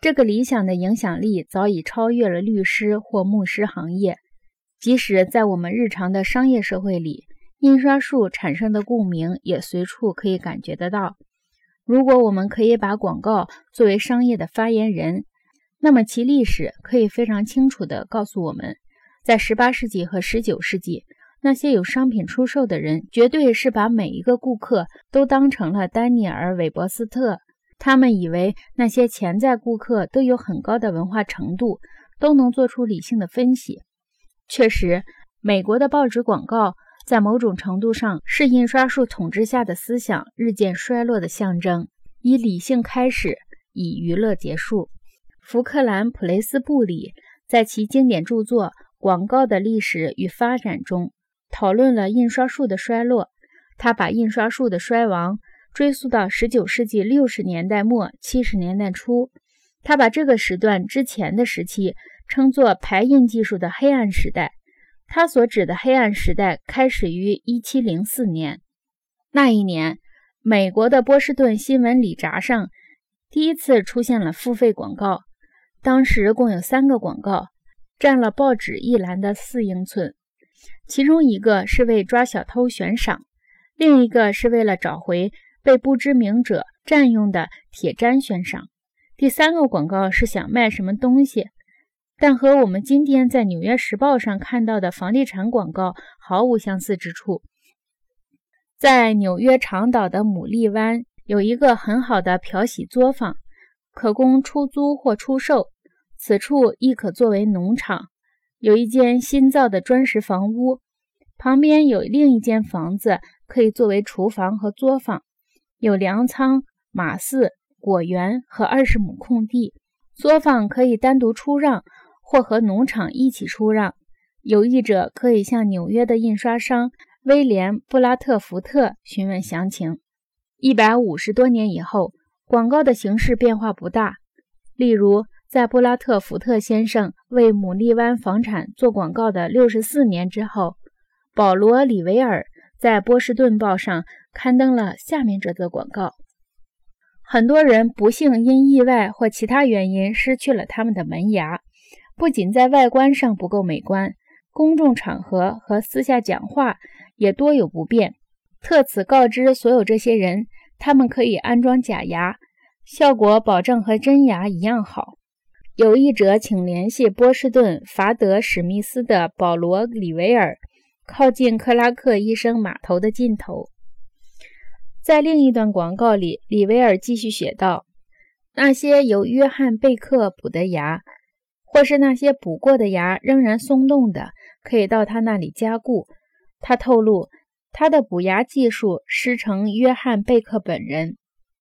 这个理想的影响力早已超越了律师或牧师行业。即使在我们日常的商业社会里，印刷术产生的共鸣也随处可以感觉得到。如果我们可以把广告作为商业的发言人，那么其历史可以非常清楚地告诉我们，在18世纪和19世纪，那些有商品出售的人绝对是把每一个顾客都当成了丹尼尔·韦伯斯特。他们以为那些潜在顾客都有很高的文化程度，都能做出理性的分析。确实，美国的报纸广告。在某种程度上，是印刷术统治下的思想日渐衰落的象征。以理性开始，以娱乐结束。福克兰·普雷斯布里在其经典著作《广告的历史与发展》中讨论了印刷术的衰落。他把印刷术的衰亡追溯到十九世纪六十年代末、七十年代初。他把这个时段之前的时期称作排印技术的黑暗时代。他所指的黑暗时代开始于一七零四年。那一年，美国的波士顿新闻里札上第一次出现了付费广告。当时共有三个广告，占了报纸一栏的四英寸。其中一个是为抓小偷悬赏，另一个是为了找回被不知名者占用的铁砧悬赏，第三个广告是想卖什么东西。但和我们今天在《纽约时报》上看到的房地产广告毫无相似之处。在纽约长岛的牡蛎湾有一个很好的漂洗作坊，可供出租或出售。此处亦可作为农场。有一间新造的砖石房屋，旁边有另一间房子，可以作为厨房和作坊。有粮仓、马饲、果园和二十亩空地。作坊可以单独出让。或和农场一起出让，有意者可以向纽约的印刷商威廉·布拉特福特询问详情。一百五十多年以后，广告的形式变化不大。例如，在布拉特福特先生为牡蛎湾房产做广告的六十四年之后，保罗·里维尔在《波士顿报》上刊登了下面这则广告：很多人不幸因意外或其他原因失去了他们的门牙。不仅在外观上不够美观，公众场合和私下讲话也多有不便。特此告知所有这些人，他们可以安装假牙，效果保证和真牙一样好。有意者请联系波士顿法德史密斯的保罗·里维尔，靠近克拉克医生码头的尽头。在另一段广告里，里维尔继续写道：“那些由约翰贝克补的牙。”或是那些补过的牙仍然松动的，可以到他那里加固。他透露，他的补牙技术师承约翰贝克本人。